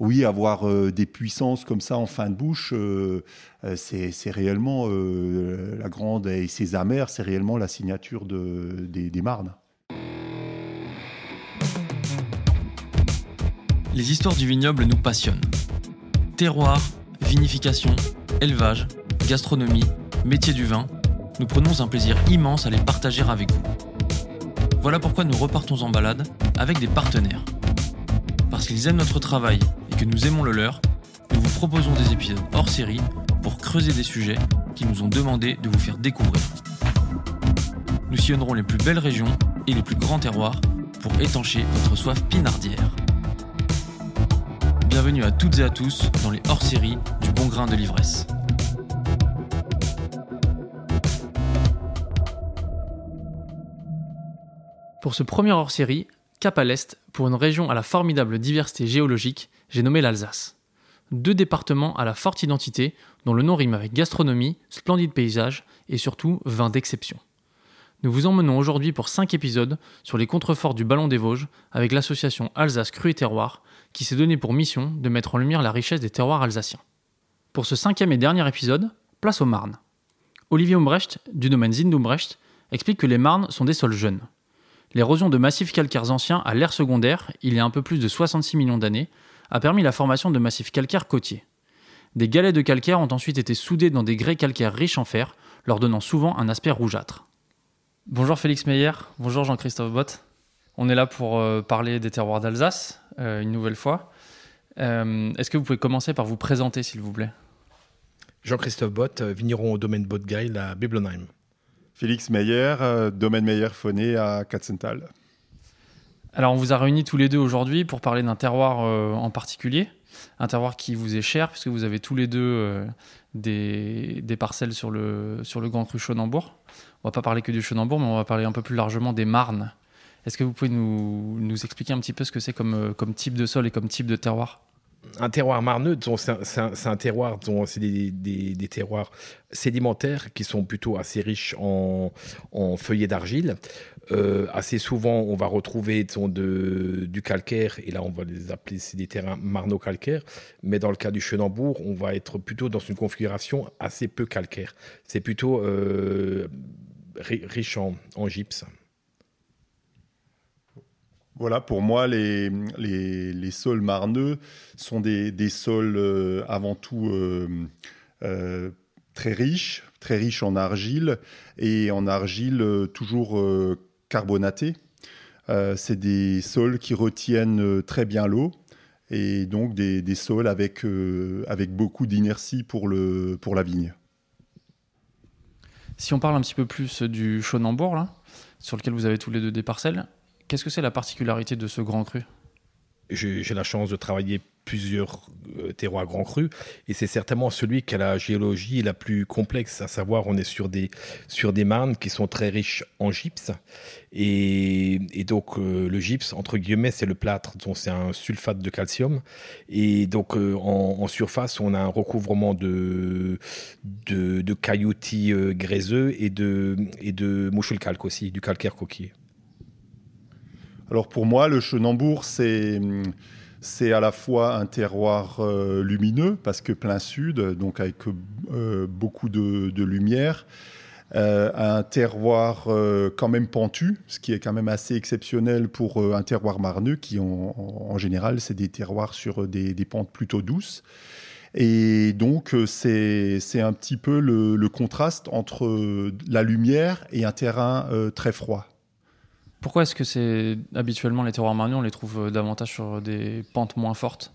oui, avoir des puissances comme ça en fin de bouche, c'est réellement la grande et ses amers, c'est réellement la signature de, des, des Marnes. Les histoires du vignoble nous passionnent. Terroir, vinification, élevage, gastronomie, métier du vin, nous prenons un plaisir immense à les partager avec vous. Voilà pourquoi nous repartons en balade avec des partenaires. Parce qu'ils aiment notre travail que nous aimons le leur, nous vous proposons des épisodes hors série pour creuser des sujets qui nous ont demandé de vous faire découvrir. Nous sillonnerons les plus belles régions et les plus grands terroirs pour étancher votre soif pinardière. Bienvenue à toutes et à tous dans les hors-séries du bon grain de l'ivresse. Pour ce premier hors-série, cap à l'est, pour une région à la formidable diversité géologique, j'ai nommé l'Alsace. Deux départements à la forte identité, dont le nom rime avec gastronomie, splendide paysage et surtout vin d'exception. Nous vous emmenons aujourd'hui pour 5 épisodes sur les contreforts du Ballon des Vosges avec l'association Alsace Cru et Terroir qui s'est donné pour mission de mettre en lumière la richesse des terroirs alsaciens. Pour ce cinquième et dernier épisode, place aux Marnes. Olivier Umbrecht, du domaine Zindumbrecht, explique que les Marnes sont des sols jeunes. L'érosion de massifs calcaires anciens à l'ère secondaire, il y a un peu plus de 66 millions d'années, a permis la formation de massifs calcaires côtiers. Des galets de calcaire ont ensuite été soudés dans des grès calcaires riches en fer, leur donnant souvent un aspect rougeâtre. Bonjour Félix Meyer, bonjour Jean-Christophe Bott. On est là pour euh, parler des terroirs d'Alsace, euh, une nouvelle fois. Euh, est-ce que vous pouvez commencer par vous présenter, s'il vous plaît? Jean-Christophe Bott, vigneron au domaine Bottgeil à Biblenheim. Félix Meyer, domaine Meyer-Phoné à Katzenthal. Alors, on vous a réunis tous les deux aujourd'hui pour parler d'un terroir en particulier, un terroir qui vous est cher, puisque vous avez tous les deux des, des, parcelles sur le, sur le Grand Cru Chonambourg. On va pas parler que du Chonambourg, mais on va parler un peu plus largement des Marnes. Est-ce que vous pouvez nous, nous, expliquer un petit peu ce que c'est euh, comme type de sol et comme type de terroir? Un terroir marneux, c'est un, terroir, c'est des, des, terroirs sédimentaires qui sont plutôt assez riches en, en feuillets d'argile. Euh, assez souvent, on va retrouver du calcaire, et là, on va les appeler des terrains marno-calcaires. Mais dans le cas du Chenambourg, on va être plutôt dans une configuration assez peu calcaire. C'est plutôt euh, riche en gypse. Voilà, pour moi, les, sols marneux sont des, sols euh, avant tout euh, euh, très riches, très riches en argile et en argile toujours carbonatée. C'est des sols qui retiennent très bien l'eau et donc des, sols avec, avec beaucoup d'inertie pour, la vigne. Si on parle un petit peu plus du Chonambourg, là, sur lequel vous avez tous les deux des parcelles, Qu'est-ce que c'est la particularité de ce grand cru? J'ai la chance de travailler plusieurs euh, terroirs grand cru et c'est certainement celui qui a la géologie la plus complexe à savoir on est sur des sur des marnes qui sont très riches en gypse et, donc euh, le gypse entre guillemets c'est le plâtre donc c'est un sulfate de calcium et donc euh, en, surface on a un recouvrement de de, de cailloutis gréseux et de et de calque aussi du calcaire coquillé alors pour moi, le Chenambourg, c'est c'est à la fois un terroir euh, lumineux parce que plein sud, donc avec euh, beaucoup de, lumière, euh, un terroir quand même pentu, ce qui est quand même assez exceptionnel pour un terroir marneux qui en, général c'est des terroirs sur des, pentes plutôt douces. Et donc c'est un petit peu le, contraste entre la lumière et un terrain très froid. Pourquoi est-ce que c'est habituellement les terroirs marneux, on les trouve euh, davantage sur des pentes moins fortes?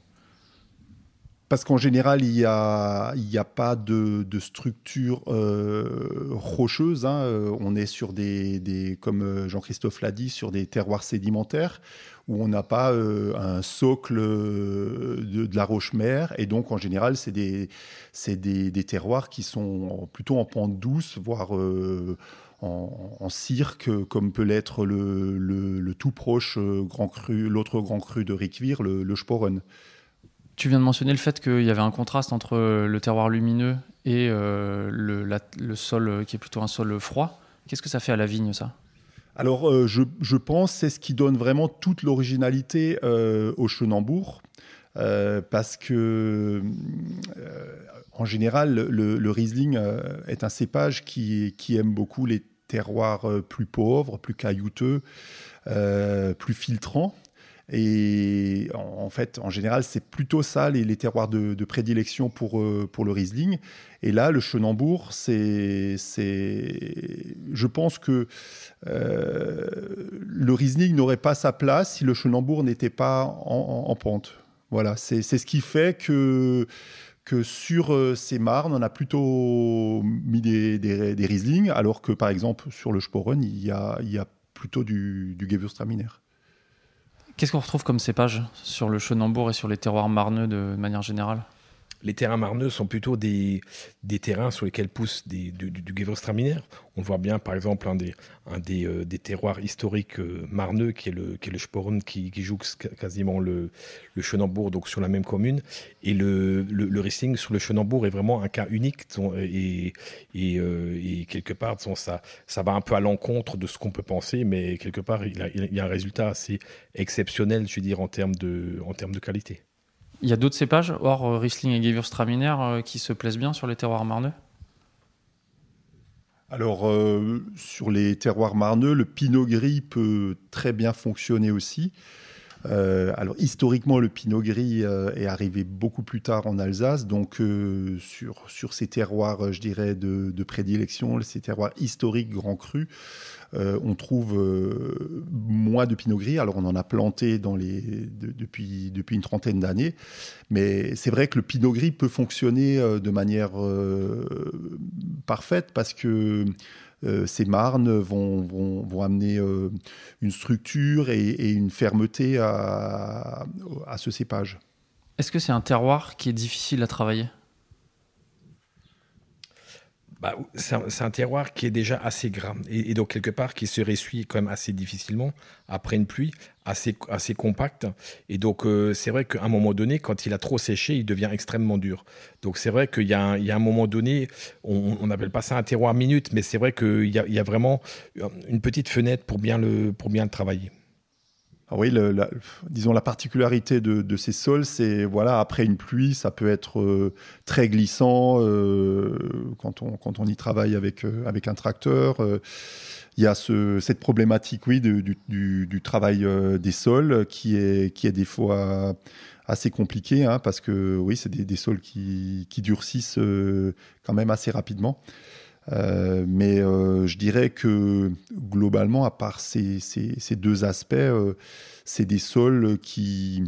Parce qu'en général, il n'y a, a pas de, structure euh, rocheuse. Hein. Euh, on est sur des, des comme Jean-Christophe l'a dit, sur des terroirs sédimentaires où on n'a pas un socle de, la roche-mère. Et donc, en général, c'est des, des, des, terroirs qui sont plutôt en pente douce, voire en, cirque, comme peut l'être le, tout proche euh, grand cru, l'autre grand cru de Riquevire, le, le Sporen. Tu viens de mentionner le fait qu'il y avait un contraste entre le terroir lumineux et euh, le, sol qui est plutôt un sol froid. Qu'est-ce que ça fait à la vigne, ça? Alors, euh, je, je, pense c'est ce qui donne vraiment toute l'originalité au Chenambourg. parce que en général, le, Riesling est un cépage qui, qui, aime beaucoup les terroirs plus pauvres, plus caillouteux, plus filtrants. Et en, fait, en général, c'est plutôt ça les, terroirs de, prédilection pour, euh, pour le Riesling. Et là, le Chenambourg, c'est, je pense que euh, le Riesling n'aurait pas sa place si le Chenambourg n'était pas en, pente. Voilà, c'est, ce qui fait que que sur euh, ces marnes, on a plutôt mis des, des, alors que par exemple sur le Sporen, il y a, il y a plutôt du, du Gewürztraminer. Qu'est-ce qu'on retrouve comme cépage sur le Chenambourg et sur les terroirs marneux de manière générale? Les terrains marneux sont plutôt des, des terrains sur lesquels pousse des, du, du On voit bien, par exemple, un des, euh, des terroirs historiques euh, marneux, qui est le, qui est le Sporn, qui, joue quasiment le, le Chenambourg, donc sur la même commune. Et le, le, le sur le Chenambourg est vraiment un cas unique. Et, euh, et quelque part, ça, ça va un peu à l'encontre de ce qu'on peut penser, mais quelque part, il y a un résultat assez exceptionnel, je veux dire, en termes de, en termes de qualité. Il y a d'autres cépages, hors euh, Riesling et Gewürztraminer, euh, qui se plaisent bien sur les terroirs marneux? Alors, euh, sur les terroirs marneux, le pinot gris peut très bien fonctionner aussi. Alors, historiquement, le pinot gris est arrivé beaucoup plus tard en Alsace. Donc, sur, sur ces terroirs, je dirais, de, de prédilection, ces terroirs historiques grands crus, euh, on trouve euh, moins de pinot gris. Alors on en a planté depuis, depuis une trentaine d'années, mais c'est vrai que le pinot gris peut fonctionner euh, de manière parfaite parce que ces marnes vont, amener une structure et, une fermeté à ce cépage. Est-ce que c'est un terroir qui est difficile à travailler? Bah, c'est un, terroir qui est déjà assez gras et, donc quelque part qui se ressuie quand même assez difficilement après une pluie, assez, assez compacte. Et donc euh, c'est vrai qu'à un moment donné, quand il a trop séché, il devient extrêmement dur. Donc c'est vrai qu'il y, a un moment donné, on n'appelle pas ça un terroir minute, mais c'est vrai qu'il y, y a, vraiment une petite fenêtre pour bien le, pour bien le travailler. Ah oui, la, disons la particularité de, ces sols, c'est voilà après une pluie, ça peut être euh, très glissant euh, quand, on, quand on y travaille avec, euh, avec un tracteur. il y a ce, cette problématique oui du, travail des sols qui est, qui est des fois assez compliqué hein, parce que oui c'est des, sols qui durcissent quand même assez rapidement. Euh, mais euh, je dirais que globalement, à part ces, deux aspects, euh, c'est des sols qui,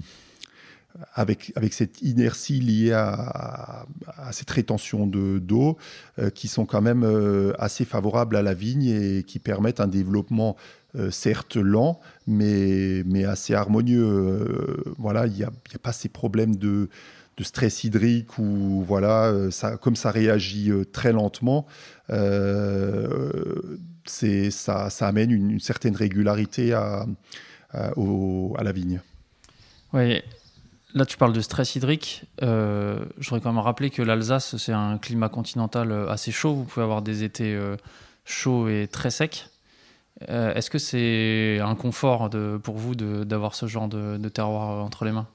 avec, cette inertie liée à, cette rétention d'eau, qui sont quand même assez favorables à la vigne et qui permettent un développement certes lent, mais, assez harmonieux. voilà, il n'y a, pas ces problèmes de, de stress hydrique ou voilà, euh, comme ça réagit euh, très lentement, euh, ça, amène une, certaine régularité à, la vigne. Oui, là tu parles de stress hydrique. Euh, je voudrais quand même rappeler que l'Alsace, c'est un climat continental assez chaud. Vous pouvez avoir des étés chauds et très secs. Est-ce que c'est un confort pour vous d'avoir ce genre de terroir entre les mains?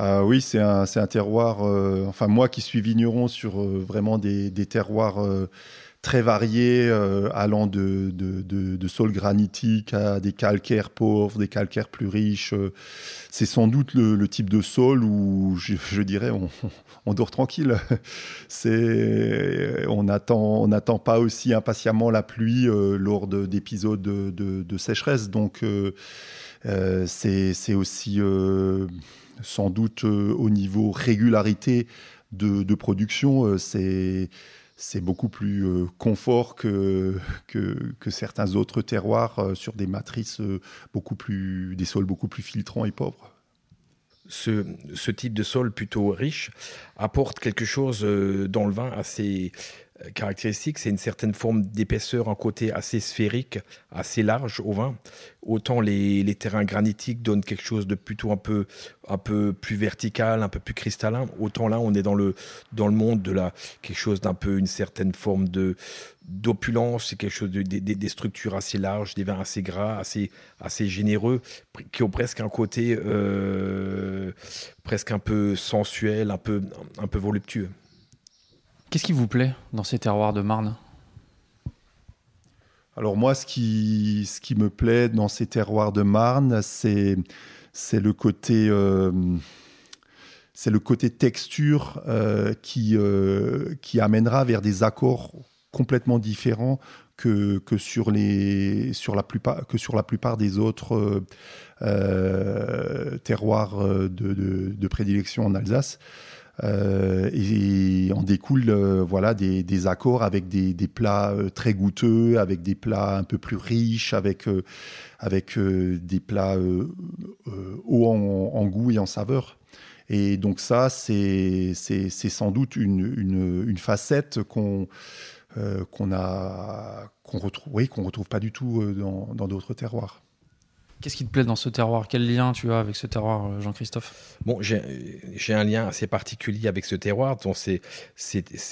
Ah oui, c'est un, un, terroir, euh, enfin moi qui suis vigneron sur euh, vraiment des, des terroirs euh, très variés, allant de, de, de, de, à des calcaires pauvres, des calcaires plus riches. c'est sans doute le, type de sol où je, dirais on, dort tranquille. c'est, on attend, on n'attend pas aussi impatiemment la pluie lors d'épisodes de, de, sécheresse. Donc c'est aussi sans doute euh, au niveau régularité de, production, euh, c'est c'est beaucoup plus euh, confort que, que, que, certains autres terroirs sur des matrices beaucoup plus, des sols beaucoup plus filtrants et pauvres. Ce, ce type de sol plutôt riche apporte quelque chose dans le vin assez, caractéristique, c'est une certaine forme d'épaisseur, un côté assez sphérique, assez large au vin. Autant les, les, terrains granitiques donnent quelque chose de plutôt un peu, un peu plus vertical, un peu plus cristallin. Autant là, on est dans le, dans le monde de la, quelque chose d'un peu, une certaine forme de, d'opulence, c'est quelque chose de, des structures assez larges, des vins assez gras, assez, assez généreux, qui ont presque un côté euh, presque un peu sensuel, un peu, un peu voluptueux. Qu'est-ce qui vous plaît dans ces terroirs de Marne? Alors moi, ce qui, ce qui me plaît dans ces terroirs de Marne, c'est, c'est le côté... Euh, c'est le côté texture euh, qui, euh, qui amènera vers des accords complètement différents que, que, sur, les, sur, la plupart, que sur la plupart des autres terroirs de, de, de, prédilection en Alsace. Euh, et, on découle euh, voilà des, accords avec des, plats euh, très goûteux, avec des plats un peu plus riches, avec avec des plats hauts en, goût et en saveur. Et donc ça, c'est c'est sans doute une, une, une facette qu'on qu'on a qu'on retrouve oui qu'on retrouve pas du tout dans d'autres terroirs. Qu'est-ce qui te plaît dans ce terroir? Quel lien tu as avec ce terroir, euh, Jean-Christophe? Bon, j'ai un lien assez particulier avec ce terroir. C'est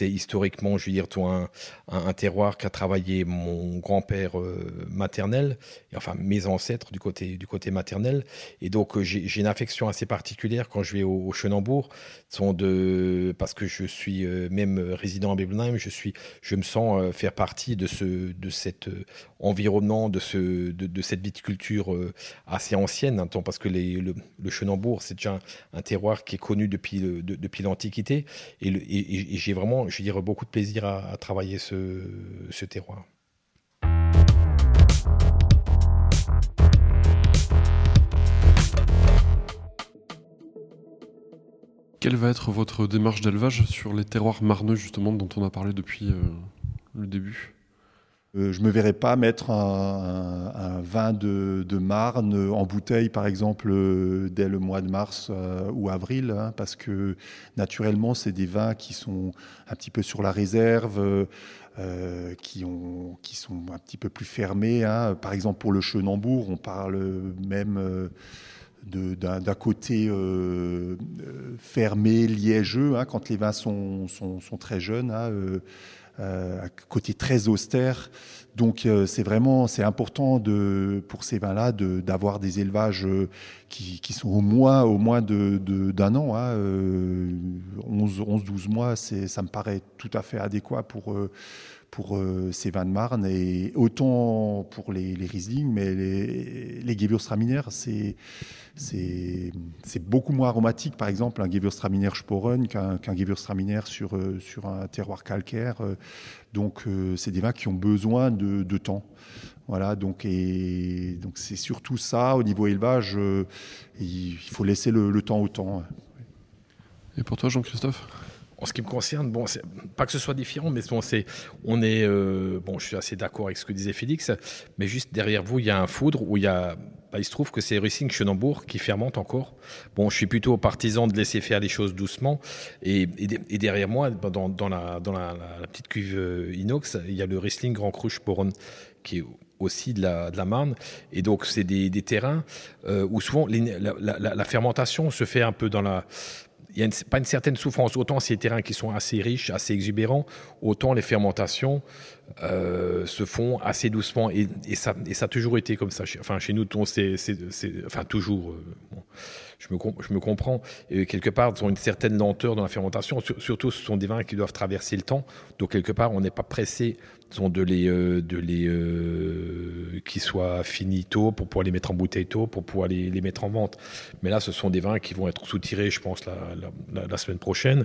historiquement, je veux dire, toi, un, un, terroir qu'a travaillé mon grand-père euh, maternel, enfin mes ancêtres du côté, du côté maternel. Et donc, euh, j'ai une affection assez particulière quand je vais au, au Chenambourg, parce que je suis même résident à Biblenheim, je, je me sens faire partie de, ce, de cet environnement, de, ce, de cette viticulture assez ancienne, hein, parce que le, le Chenambourg, c'est déjà un, terroir qui est connu depuis, l'Antiquité. Et, j'ai vraiment, je beaucoup de plaisir à, travailler ce, ce terroir. Quelle va être votre démarche d'élevage sur les terroirs marneux, justement, dont on a parlé depuis euh, le début? Euh, je me verrais pas mettre un, vin de, Marne en bouteille, par exemple, euh, dès le mois de mars euh, ou avril, hein, parce que naturellement, c'est des vins qui sont un petit peu sur la réserve, qui, ont, qui sont un petit peu plus fermés. Hein. Par exemple, pour le Chenambourg, on parle même d'un côté fermé, liégeux, hein, quand les vins sont, très jeunes. Euh, un côté très austère. Donc euh, c'est vraiment c'est important de pour ces vins-là d'avoir des élevages euh, qui, qui, sont au moins au moins de d'un an, hein, 11 11 12 mois, c'est ça me paraît tout à fait adéquat pour pour ces vins de Marne et autant pour les, les Riesling, mais les, les Gewürztraminer, c'est beaucoup moins aromatique, par exemple, un Gewürztraminer Sporen qu'un qu Gewürztraminer sur, euh, sur un terroir calcaire. Euh. Donc, euh, c'est des vins qui ont besoin de, temps. Voilà, donc c'est surtout ça au niveau élevage. il faut laisser le, le temps au temps. Et pour toi, Jean-Christophe? En ce qui me concerne, bon, pas que ce soit différent, mais bon, c'est, on est, euh, bon, je suis assez d'accord avec ce que disait Félix, mais juste derrière vous, il y a un foudre où il bah, se trouve que c'est Racing Chenambourg qui fermente encore. Bon, je suis plutôt partisan de laisser faire les choses doucement, et, derrière moi, dans, dans, la, petite cuve euh, inox, il y a le Riesling Grand Cru Sporen qui est aussi de la, Marne. Et donc, c'est des, terrains euh, où souvent la, fermentation se fait un peu dans la, il n'y a pas une certaine souffrance. Autant ces terrains qui sont assez riches, assez exubérants, autant les fermentations euh, se font assez doucement. Et, ça, et ça a toujours été comme ça. Enfin, chez nous, c'est, enfin, toujours. Euh, je, me, comprends. Quelque part, ils ont une certaine lenteur dans la fermentation. Surtout, ce sont des vins qui doivent traverser le temps. Donc, quelque part, on n'est pas pressé de les, euh, euh, soient finis tôt pour pouvoir les mettre en bouteille tôt, pour pouvoir les, mettre en vente. Mais là, ce sont des vins qui vont être soutirés, je pense, la, semaine prochaine,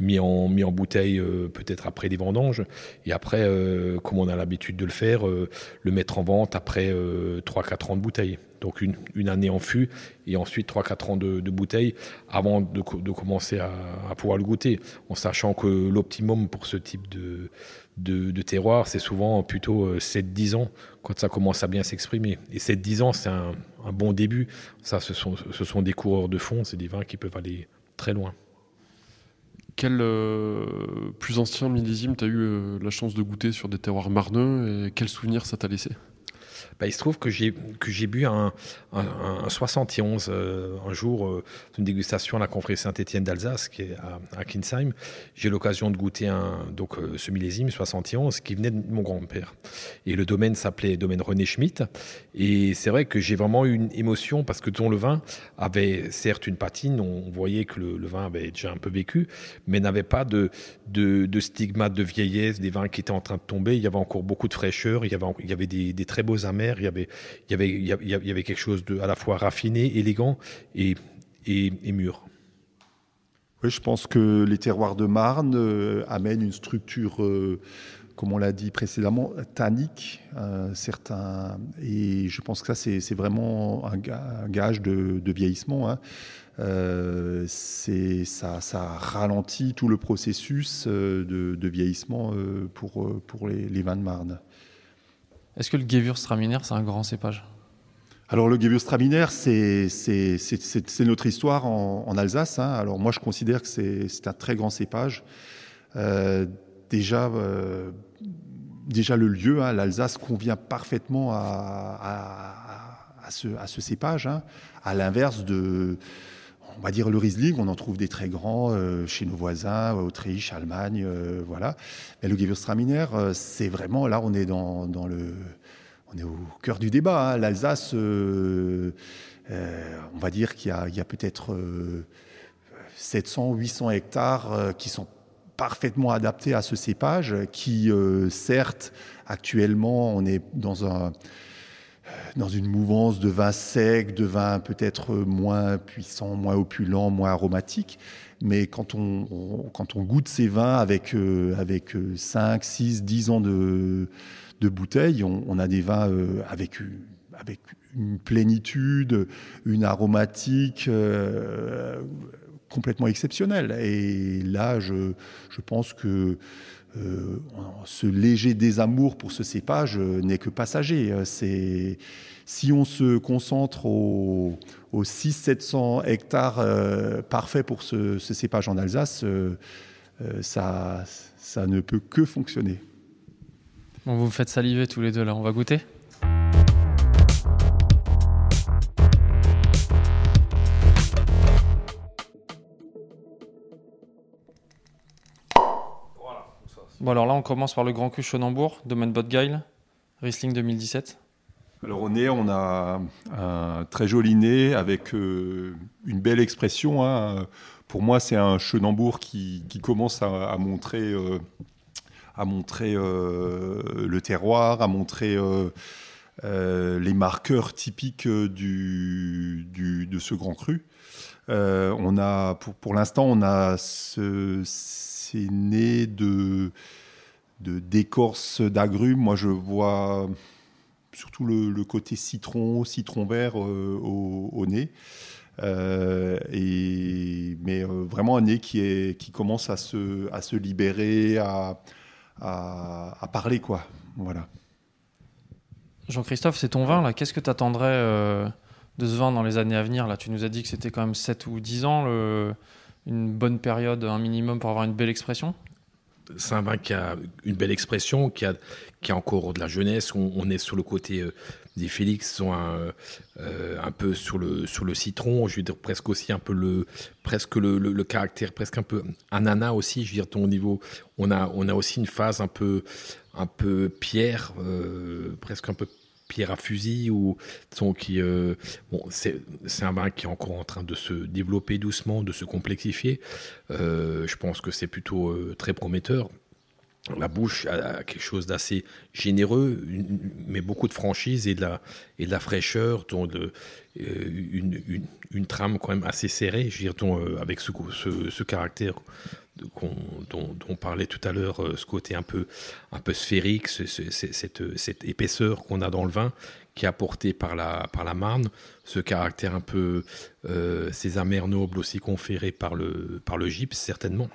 mis en, bouteille euh, peut-être après les vendanges, et après, comme on a l'habitude de le faire, le mettre en vente après 3-4 ans de bouteille. Donc une, année en fût et ensuite 3-4 ans de, bouteille avant de, commencer à, pouvoir le goûter, en sachant que l'optimum pour ce type de, terroir, c'est souvent plutôt 7-10 euh, ans quand ça commence à bien s'exprimer. Et 7-10 ans, c'est un, bon début. Ça, ce sont, des coureurs de fond, c'est des vins qui peuvent aller très loin. quel plus ancien millésime tu as eu la chance de goûter sur des terroirs marneux et quel souvenir ça t'a laissé? Bah, il se trouve que j'ai bu un, un, 71 euh, un jour euh, une dégustation à la confrérie Saint-Étienne d'Alsace qui est à, Kinsheim. J'ai l'occasion de goûter un donc euh, ce millésime 71 qui venait de mon grand-père. Et le domaine s'appelait domaine René Schmitt. Et c'est vrai que j'ai vraiment eu une émotion parce que ton le vin avait certes une patine, on voyait que le, vin avait déjà un peu vécu, mais n'avait pas de, de, de stigmate de vieillesse, des vins qui étaient en train de tomber. Il y avait encore beaucoup de fraîcheur, il y avait, il y avait des très beaux amers il y avait, quelque chose de à la fois raffiné, élégant et, mûr. Oui, je pense que les terroirs de Marne euh, amènent une structure, euh, comme on l'a dit précédemment, tannique, euh, et je pense que ça, c'est vraiment un, gage de, vieillissement. Hein. ça, ça, ralentit tout le processus de, vieillissement pour, pour les, les, vins de Marne. Est-ce que le Gewürztraminer, c'est un grand cépage? Alors le Gewürztraminer, c'est notre histoire en, Alsace. Hein. Alors moi, je considère que c'est un très grand cépage. Euh, déjà, euh, déjà le lieu, hein, l'Alsace convient parfaitement à, ce, à ce, cépage. Hein. À l'inverse de, on va dire le Riesling, on en trouve des très grands euh, chez nos voisins, Autriche, Allemagne, voilà. Mais le Gewürztraminer, c'est vraiment là, on est dans, le on est au cœur du débat. Hein. L'Alsace, euh, euh, on va dire qu'il y a, peut-être 700, euh, 800 hectares qui sont parfaitement adaptés à ce cépage, qui certes, actuellement, on est dans un dans une mouvance de vin sec, de vin peut-être moins puissant, moins opulent, moins aromatique. Mais quand on, quand on goûte ces vins avec, avec 5, 6, 10 ans de, de bouteilles. On, a des vins euh, avec, avec une plénitude, une aromatique euh, complètement exceptionnelle. Et là, je, je pense que euh, ce léger désamour pour ce cépage n'est que passager. C'est si on se concentre aux, 600-700 hectares parfaits pour ce, cépage en Alsace, ça, ça ne peut que fonctionner. Bon, vous me faites saliver tous les deux là, on va goûter? Bon alors là on commence par le Grand Cru Schonenbourg, domaine Botgeil, Riesling 2017. Alors au nez, on a un très joli nez avec euh, une belle expression. Hein. Pour moi, c'est un Schonenbourg qui, commence à, montrer euh, à montrer euh, le terroir, à montrer euh, euh, les marqueurs typiques du, de ce grand cru. on a, pour, pour l'instant, on a ce, ces nez de, d'écorce d'agrumes. Moi, je vois surtout le, côté citron, citron vert au, nez. et, mais vraiment un nez qui, commence à se, libérer, à, parler, quoi. Voilà. Jean-Christophe, c'est ton vin. Qu'est-ce que tu attendrais euh, de ce vin dans les années à venir Là, tu nous as dit que c'était quand même 7 ou 10 ans, une bonne période, un minimum pour avoir une belle expression? C'est un vin qui a une belle expression, qui a, qui a encore de la jeunesse. On, est sur le côté euh, des Félix sont un, euh, un, peu sur le, sur le citron, je veux dire presque aussi un peu le, presque le, le, caractère, presque un peu ananas aussi, je veux dire, ton niveau, on a, on a aussi une phase un peu, un peu pierre, euh, presque un peu pierre à fusil ou qui euh, bon c'est un vin qui est encore en train de se développer doucement de se complexifier. Je pense que c'est plutôt très prometteur. La bouche a quelque chose d'assez généreux, mais beaucoup de franchise et de la, et de la fraîcheur, dont de, euh, une, une, trame quand même assez serrée, je dirais, euh, avec ce, ce, caractère dont, on parlait tout à l'heure, euh, ce côté un peu, un peu sphérique, cette, cette, épaisseur qu'on a dans le vin, qui est apportée par la, par la Marne, ce caractère un peu, ces amers nobles aussi conférés par le, par le gypse, certainement.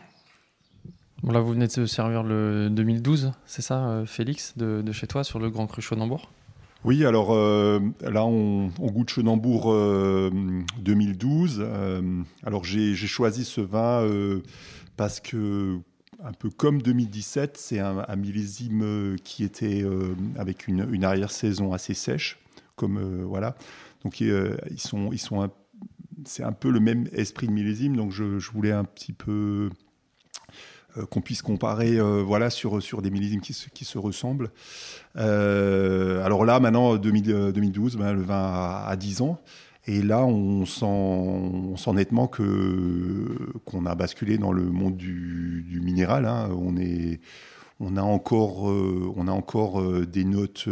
Là, vous venez de servir le 2012, c'est ça, euh, Félix, de, chez toi, sur le Grand Cru Chaudenbourg Oui, alors euh, là, on, goûte Chenambourg 2012. Euh, alors j'ai choisi ce vin parce que, un peu comme 2017, c'est un, millésime qui était avec une, arrière-saison assez sèche. Comme, voilà. Donc c'est un peu le même esprit de millésime, donc je, voulais un petit peu euh, qu'on puisse comparer euh, voilà, sur, sur des millésimes qui se, qui se ressemblent. Euh, alors là, maintenant, 2012, ben, le vin a, 10 ans. Et là, on sent, on sent nettement que qu'on a basculé dans le monde du, du minéral. Hein. On est, on a encore, on a encore des notes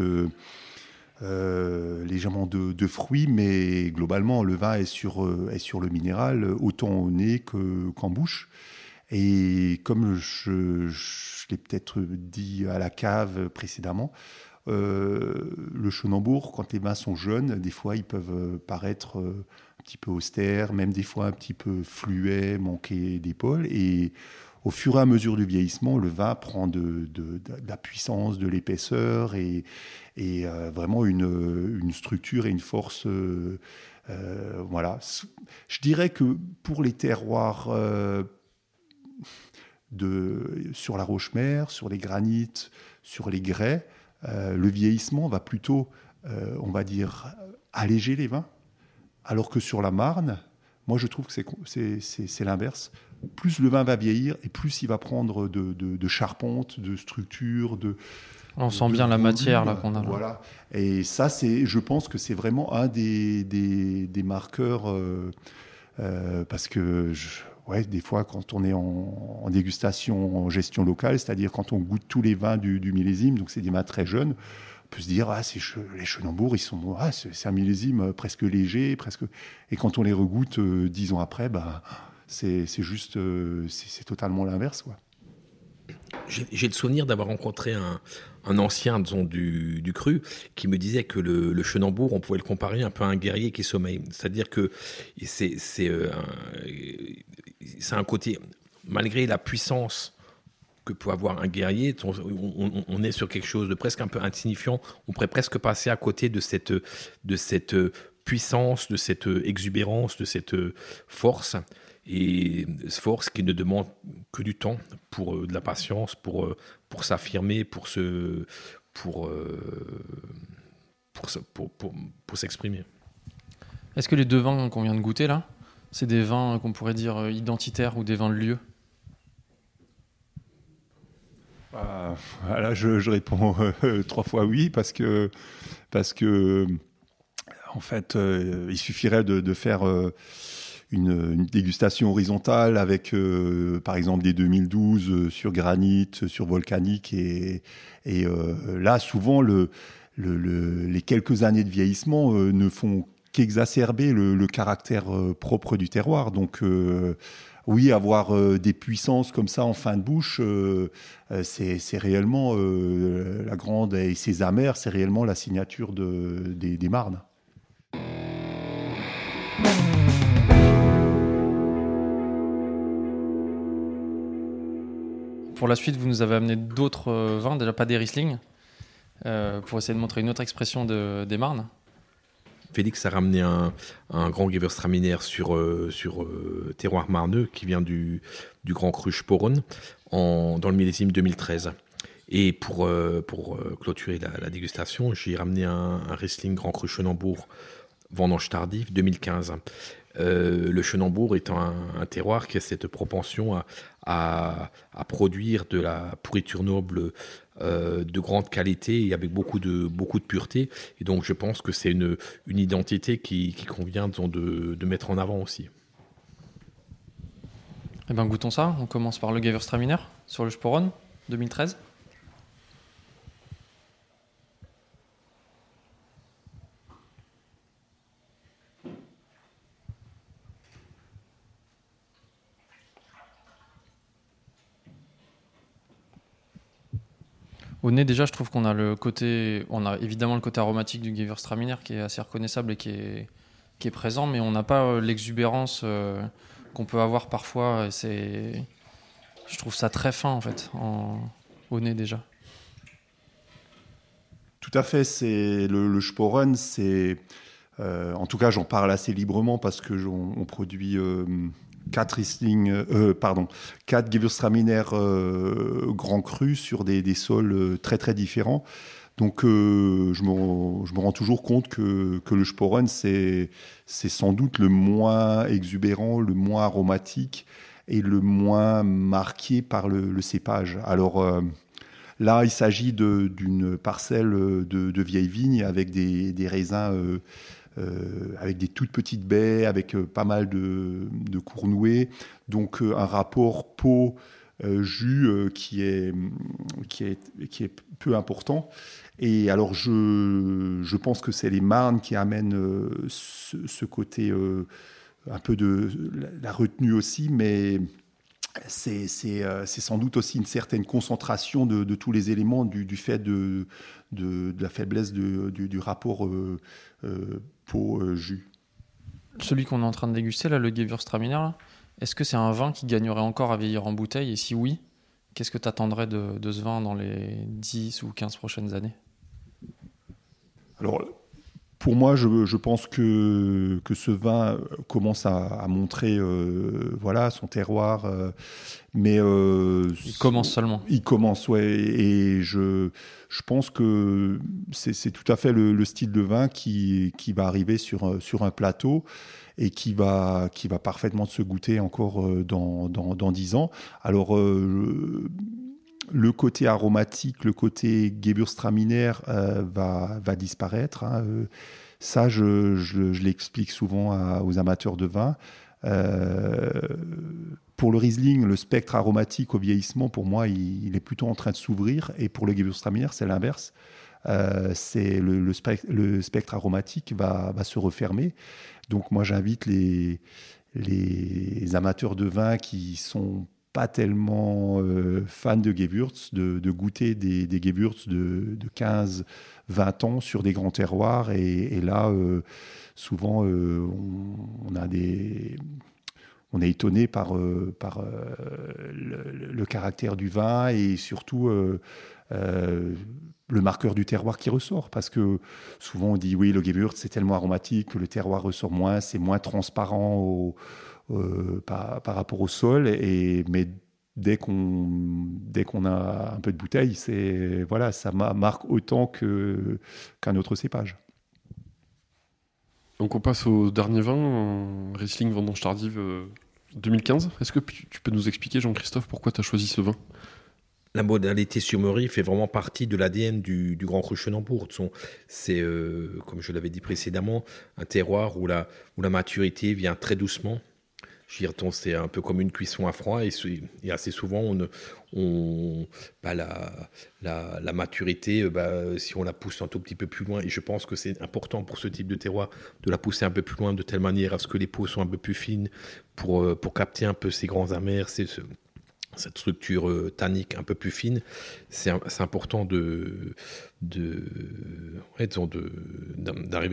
légèrement de, de, fruits, mais globalement, le vin est sur, est sur le minéral, autant au nez qu'en bouche. Et comme je, l'ai peut-être dit à la cave précédemment, euh, le Chenambourg, quand les vins sont jeunes, des fois ils peuvent paraître euh, un petit peu austères, même des fois un petit peu fluets, manquer d'épaule. Et au fur et à mesure du vieillissement, le vin prend de, la puissance, de l'épaisseur et, euh, vraiment une, structure et une force. voilà. Je dirais que pour les terroirs de, sur la roche-mère, sur les granites, sur les grès, euh, le vieillissement va plutôt, euh, on va dire, alléger les vins, alors que sur la Marne, moi je trouve que c'est l'inverse. Plus le vin va vieillir et plus il va prendre de, de, charpente, de structure, de... On sent bien la matière là qu'on a. Voilà. Et ça, c'est, je pense que c'est vraiment un des, des, marqueurs euh, parce que je, ouais, des fois, quand on est en, dégustation, en gestion locale, c'est-à-dire quand on goûte tous les vins du, millésime, donc c'est des vins très jeunes, on peut se dire, ah, les Chenambourg, ils sont, ah, c'est un millésime euh, presque léger, presque. Et quand on les regoute euh, dix ans après, bah, c'est juste, euh, c'est totalement l'inverse, quoi. J'ai le souvenir d'avoir rencontré un, ancien disons, du, du, cru qui me disait que le, le, Chenambourg, on pouvait le comparer un peu à un guerrier qui sommeille. C'est-à-dire que c'est c'est un côté, malgré la puissance que peut avoir un guerrier, on, est sur quelque chose de presque un peu insignifiant. On pourrait presque passer à côté de cette, de cette puissance, de cette exubérance, de cette force. Et force qui ne demande que du temps, pour euh, de la patience, pour, euh, pour s'affirmer, pour se, pour, euh, pour, pour, pour s'exprimer. Est-ce que les deux vins qu'on vient de goûter là, c'est des vins qu'on pourrait dire euh, identitaires ou des vins de lieu bah, Là, je, réponds euh, trois fois oui, parce que, en fait, euh, il suffirait de, faire une, dégustation horizontale avec, par exemple, des 2012 sur granit, sur volcanique. Et, là, souvent, le, les quelques années de vieillissement ne font qu'exacerber le, caractère euh, propre du terroir. Donc euh, oui, avoir euh, des puissances comme ça en fin de bouche, c'est réellement la grande et ses amers, c'est réellement la signature de, des, des, Marnes. Pour la suite, vous nous avez amené d'autres vins, déjà pas des Riesling, pour essayer de montrer une autre expression de, des Marnes. Félix a ramené un, grand Gewürztraminer sur, euh, sur euh, terroir marneux qui vient du, Grand Cru Sporon dans le millésime 2013. Et pour, euh, clôturer la, dégustation, j'ai ramené un, un, Riesling Grand Cru Chenambourg vendange tardif 2015. Le Chenambourg est un, terroir qui a cette propension à, produire de la pourriture noble euh, de grande qualité et avec beaucoup de, pureté. Et donc je pense que c'est une, identité qui, convient de, de, mettre en avant aussi. Eh bien goûtons ça. On commence par le Gewürztraminer sur le Sporon 2013. Au nez, déjà, je trouve qu'on a le côté. Évidemment le côté aromatique du Gewürztraminer qui est assez reconnaissable et qui est, présent, mais on n'a pas euh, l'exubérance euh, qu'on peut avoir parfois. C'est, je trouve ça très fin, en fait, au nez déjà. Tout à fait. C'est le, le Sporen, en tout cas j'en parle assez librement parce que on, produit quatre Riesling, pardon, quatre Gewürztraminer grand cru sur des, des, sols très très différents. Donc euh, je, me, je, me, rends toujours compte que, que le Sporen, c'est sans doute le moins exubérant, le moins aromatique et le moins marqué par le, cépage. Alors euh, là, il s'agit d'une parcelle de, de vieilles vignes avec des, des raisins... Euh, euh, avec des toutes petites baies, avec pas mal de, de. Donc un rapport peau jus qui est, qui, est, qui est peu important. Et alors, je, je pense que c'est les Marnes qui amènent euh, ce, côté euh, un peu de la retenue aussi, mais c'est euh, sans doute aussi une certaine concentration de, tous les éléments du, du fait de, de, la faiblesse du, du, rapport peau-jus. Celui qu'on est en train de déguster, là, le Gewürztraminer, est-ce que c'est un vin qui gagnerait encore à vieillir en bouteille? Et si oui, qu'est-ce que tu attendrais de, de, ce vin dans les 10 ou 15 prochaines années? Alors, pour moi, je, pense que, que ce vin commence à, montrer euh, voilà, son terroir. Euh, mais, euh, il commence seulement. Il commence, ouais. Et je, je pense que c'est tout à fait le, style de vin qui, qui va arriver sur, sur un plateau et qui va, qui va parfaitement se goûter encore dans, dans, dans 10 ans. Alors, le côté aromatique, le côté Gewürztraminer euh, va, disparaître. Hein, euh, ça, je, l'explique souvent aux amateurs de vin. Euh, pour le Riesling, le spectre aromatique au vieillissement, pour moi, il, est plutôt en train de s'ouvrir. Et pour le Gewürztraminer, c'est l'inverse. c'est le, spectre, aromatique va, va, se refermer. Donc moi, j'invite les, les amateurs de vin qui sont pas tellement euh, fan de Gewürz, de, goûter des, des de, 15, 20 ans sur des grands terroirs. Et, là, euh, souvent, euh, on, a des, on est étonné par, par le, caractère du vin et surtout le marqueur du terroir qui ressort. Parce que souvent, on dit oui, le Gewürz, c'est tellement aromatique que le terroir ressort moins, c'est moins transparent euh, par, rapport au sol. Et, mais dès qu'on dès qu'on a un peu de bouteille, c'est voilà, ça marque autant que qu'un autre cépage. Donc on passe au dernier vin, Riesling Vendange tardive 2015. Est-ce que tu peux nous expliquer, Jean-Christophe, pourquoi tu as choisi ce vin? La modalité surmerie fait vraiment partie de l'ADN du, Grand Cru Chenambourg. C'est, euh, comme je l'avais dit précédemment, un terroir où la, où la maturité vient très doucement c'est un peu comme une cuisson à froid et, assez souvent, on, la, maturité, bah, si on la pousse un tout petit peu plus loin, et je pense que c'est important pour ce type de terroir de la pousser un peu plus loin de telle manière à ce que les peaux soient un peu plus fines pour, euh, capter un peu ces grands amers, cette structure euh, tannique un peu plus fine, c'est important de d'arriver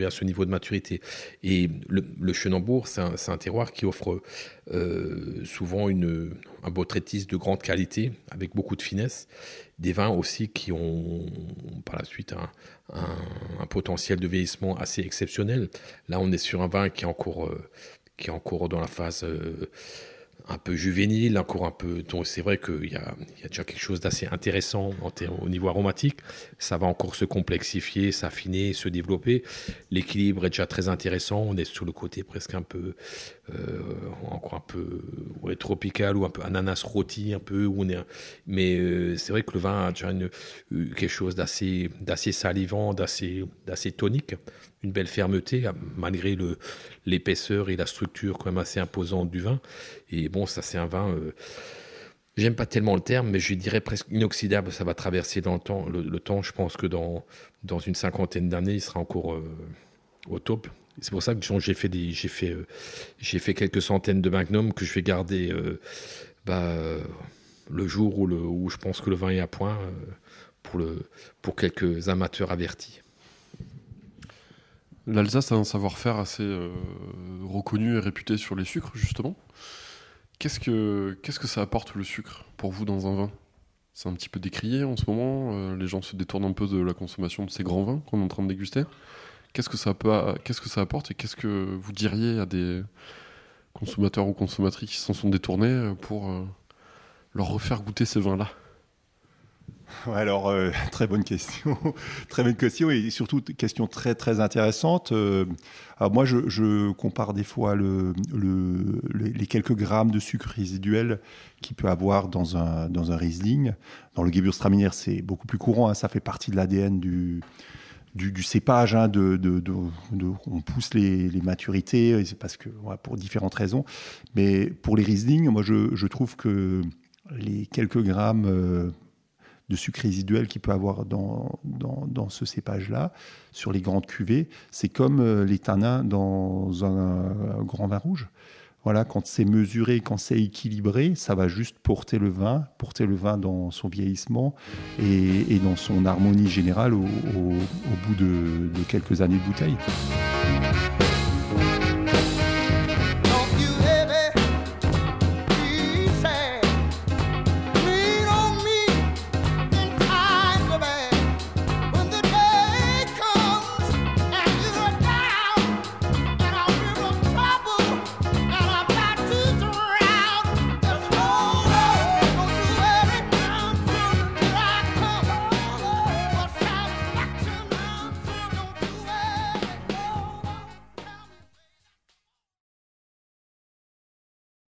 à ce niveau de maturité. Et le, le Chenambourg, c'est un, terroir qui offre euh, souvent une, un beau traitis de grande qualité, avec beaucoup de finesse. Des vins aussi qui ont par la suite un, potentiel de vieillissement assez exceptionnel. Là, on est sur un vin qui est encore, euh, qui est encore dans la phase un peu juvénile, encore un peu. Donc c'est vrai qu'il y a, y a, déjà quelque chose d'assez intéressant au niveau aromatique. Ça va encore se complexifier, s'affiner, se développer. L'équilibre est déjà très intéressant. On est sur le côté presque un peu, encore un peu tropical ou un peu ananas rôti, un peu. Où on est, mais euh, c'est vrai que le vin a déjà une, quelque chose d'assez, d'assez salivant, d'assez, d'assez tonique une belle fermeté, malgré l'épaisseur et la structure quand même assez imposante du vin. Et bon, ça c'est un vin, euh, j'aime pas tellement le terme, mais je dirais presque inoxydable, ça va traverser dans le temps. Le, temps, je pense que dans, dans une cinquantaine d'années, il sera encore euh, au top. C'est pour ça que j'ai fait, euh, fait quelques centaines de magnums que je vais garder bah, le jour où, le, où je pense que le vin est à point pour, le, pour quelques amateurs avertis. L'Alsace a un savoir-faire assez euh, reconnu et réputé sur les sucres, justement. Qu'est-ce que, ça apporte le sucre pour vous dans un vin? C'est un petit peu décrié en ce moment. Euh, les gens se détournent un peu de la consommation de ces grands vins qu'on est en train de déguster. Qu'est-ce que ça apporte et qu'est-ce que vous diriez à des consommateurs ou consommatrices qui s'en sont détournés pour leur refaire goûter ces vins-là? Alors, euh, très bonne question. très bonne question et surtout question très très intéressante. Euh, moi, je, compare des fois le, les quelques grammes de sucre résiduel qu'il peut avoir dans un, dans un Riesling. Dans le Gewürztraminer, c'est beaucoup plus courant. Hein. ça fait partie de l'ADN du, du, cépage. Hein, on pousse les, maturités, c'est parce que pour différentes raisons. Mais pour les Riesling, moi, je, trouve que les quelques grammes euh, de sucre résiduel qu'il peut avoir dans, dans, ce cépage-là, sur les grandes cuvées. C'est comme euh, les tanins dans un, grand vin rouge. Voilà, quand c'est mesuré, quand c'est équilibré, ça va juste porter le vin, porter le vin dans son vieillissement et, dans son harmonie générale au, bout de, de quelques années de bouteille.